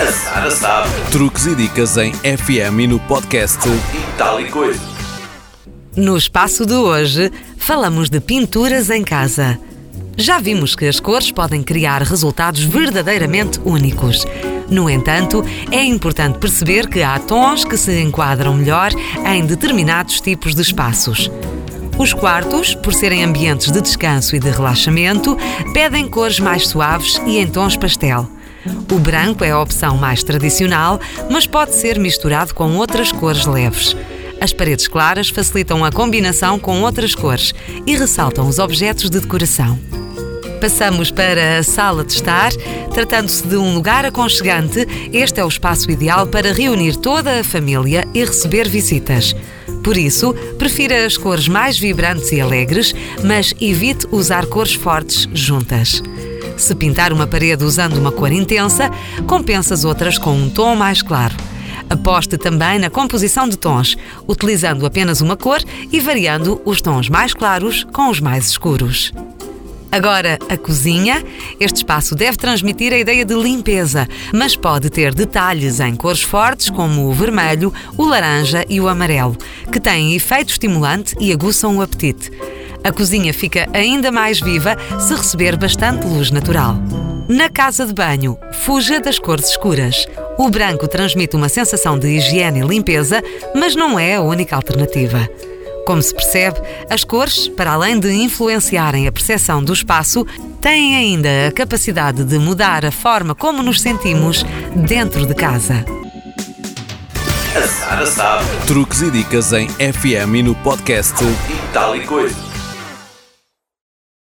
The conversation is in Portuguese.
A Sara sabe. Truques e dicas em FM e no podcast E tal e coisa. No espaço de hoje, falamos de pinturas em casa. Já vimos que as cores podem criar resultados verdadeiramente únicos. No entanto, é importante perceber que há tons que se enquadram melhor em determinados tipos de espaços. Os quartos, por serem ambientes de descanso e de relaxamento, pedem cores mais suaves e em tons pastel. O branco é a opção mais tradicional, mas pode ser misturado com outras cores leves. As paredes claras facilitam a combinação com outras cores e ressaltam os objetos de decoração. Passamos para a sala de estar. Tratando-se de um lugar aconchegante, este é o espaço ideal para reunir toda a família e receber visitas. Por isso, prefira as cores mais vibrantes e alegres, mas evite usar cores fortes juntas. Se pintar uma parede usando uma cor intensa, compensa as outras com um tom mais claro. Aposte também na composição de tons, utilizando apenas uma cor e variando os tons mais claros com os mais escuros. Agora, a cozinha. Este espaço deve transmitir a ideia de limpeza, mas pode ter detalhes em cores fortes como o vermelho, o laranja e o amarelo, que têm efeito estimulante e aguçam o apetite. A cozinha fica ainda mais viva se receber bastante luz natural. Na casa de banho, fuja das cores escuras. O branco transmite uma sensação de higiene e limpeza, mas não é a única alternativa. Como se percebe, as cores, para além de influenciarem a percepção do espaço, têm ainda a capacidade de mudar a forma como nos sentimos dentro de casa. A Sara sabe. Truques e dicas em FM e no podcast E.